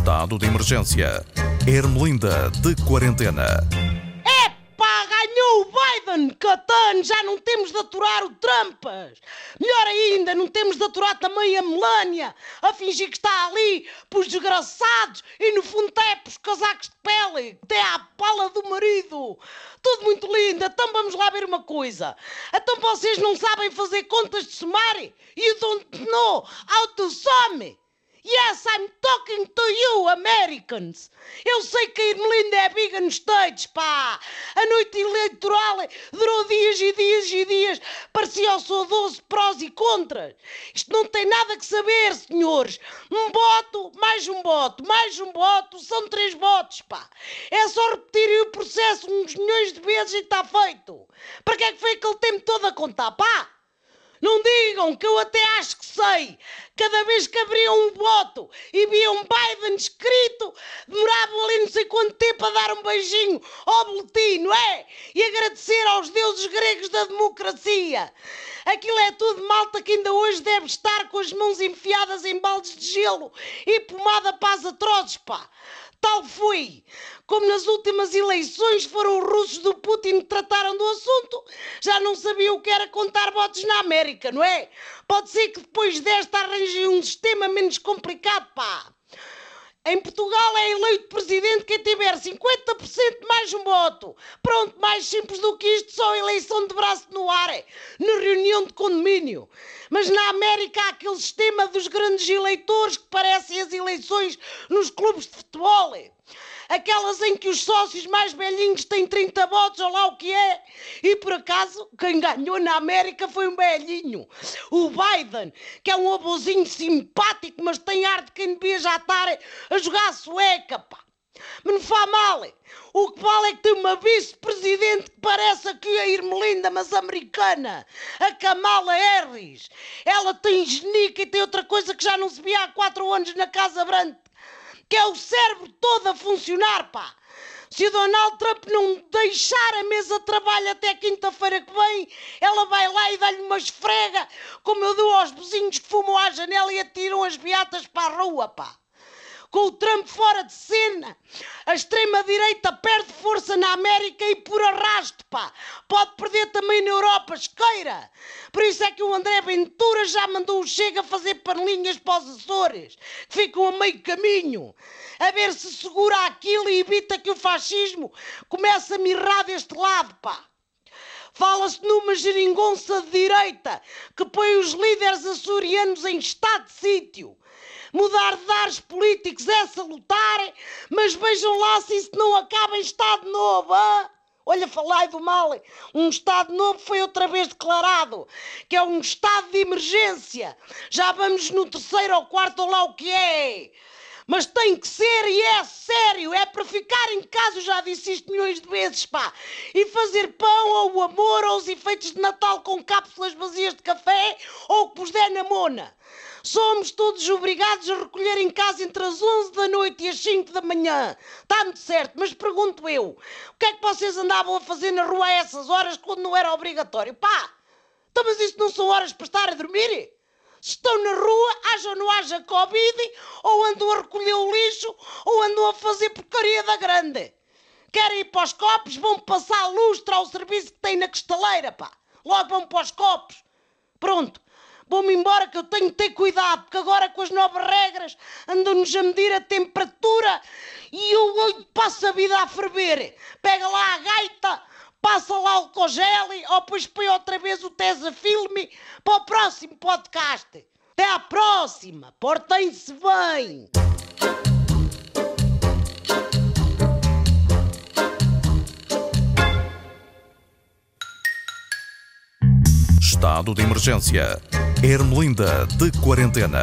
Estado de emergência. Ermelinda de quarentena. Epá, ganhou o Biden, Catano, já não temos de aturar o Trumpas. Melhor ainda, não temos de aturar também a Melania, a fingir que está ali pros desgraçados e no fundo até pros casacos de pele, até à pala do marido. Tudo muito lindo, então vamos lá ver uma coisa. Então vocês não sabem fazer contas de somar? You don't know how to? Yes, I'm talking to you, Americans. Eu sei que a Irmelinda é biga nos States, pá. A noite eleitoral durou dias e dias e dias. Parecia o seu doce prós e contras. Isto não tem nada que saber, senhores. Um voto, mais um voto, mais um voto, são três votos, pá. É só repetir o processo uns milhões de vezes e está feito. Para que é que foi aquele tempo todo a contar, pá? Não digam que eu até acho que sei. Cada vez que abriam um voto e viam um Biden escrito, sei quanto tempo a dar um beijinho ao boletim, não é? E agradecer aos deuses gregos da democracia. Aquilo é tudo malta que ainda hoje deve estar com as mãos enfiadas em baldes de gelo e pomada para as atrozes, pá. Tal foi como nas últimas eleições foram os russos do Putin que trataram do assunto, já não sabiam o que era contar votos na América, não é? Pode ser que depois desta arranjem um sistema menos complicado, pá. Em Portugal é eleito presidente quem tiver 50% mais um voto. Pronto, mais simples do que isto, só eleição de braço no ar, na reunião de condomínio. Mas na América há aquele sistema dos grandes eleitores que parecem as eleições nos clubes de futebol. Aquelas em que os sócios mais velhinhos têm 30 votos, ou lá o que é. E por acaso, quem ganhou na América foi um velhinho, o Biden, que é um abozinho simpático, mas tem ar de quem devia já estar a jogar a sueca, pá. Mas não faz mal. O que vale é que tem uma vice-presidente que parece aqui a Irmelinda, mas americana. A Kamala Harris. Ela tem genica e tem outra coisa que já não se via há quatro anos na Casa Branca que é o cérebro todo a funcionar, pá. Se o Donald Trump não deixar a mesa de trabalho até quinta-feira que vem, ela vai lá e dá-lhe uma esfrega, como eu dou aos vizinhos que fumam à janela e atiram as beatas para a rua, pá com o Trump fora de cena. A extrema-direita perde força na América e por arrasto, pá. Pode perder também na Europa, esqueira. Por isso é que o André Ventura já mandou o Chega fazer panelinhas para os Açores, que ficam a meio caminho. A ver se segura aquilo e evita que o fascismo comece a mirrar deste lado, pá. Fala-se numa geringonça de direita que põe os líderes açorianos em estado de sítio. Mudar de ares políticos é salutar, mas vejam lá se isso não acaba em Estado Novo. Hein? Olha, falai do mal. Um Estado novo foi outra vez declarado, que é um estado de emergência. Já vamos no terceiro ou quarto ou lá o que é. Mas tem que ser e é sério, é para ficar em casa, eu já disse isto milhões de vezes, pá. E fazer pão ou amor ou os efeitos de Natal com cápsulas vazias de café ou o que vos der na mona. Somos todos obrigados a recolher em casa entre as 11 da noite e as 5 da manhã. Está muito certo, mas pergunto eu: o que é que vocês andavam a fazer na rua a essas horas quando não era obrigatório? Pá! Então, mas isso não são horas para estar a dormir? Estão na rua, haja ou não haja Covid, ou andam a recolher o lixo, ou andam a fazer porcaria da grande. Querem ir para os copos, vão passar a lustre ao serviço que tem na cristaleira, pá. Logo vão para os copos. Pronto. Vou-me embora que eu tenho que ter cuidado, porque agora com as novas regras andam-nos a medir a temperatura e eu passo a vida a ferver. Pega lá a gaita, passa lá o cogel ou depois põe outra vez o Tesa Filme para o próximo podcast. Até à próxima, portem-se bem! Estado de emergência. Ermelinda de quarentena.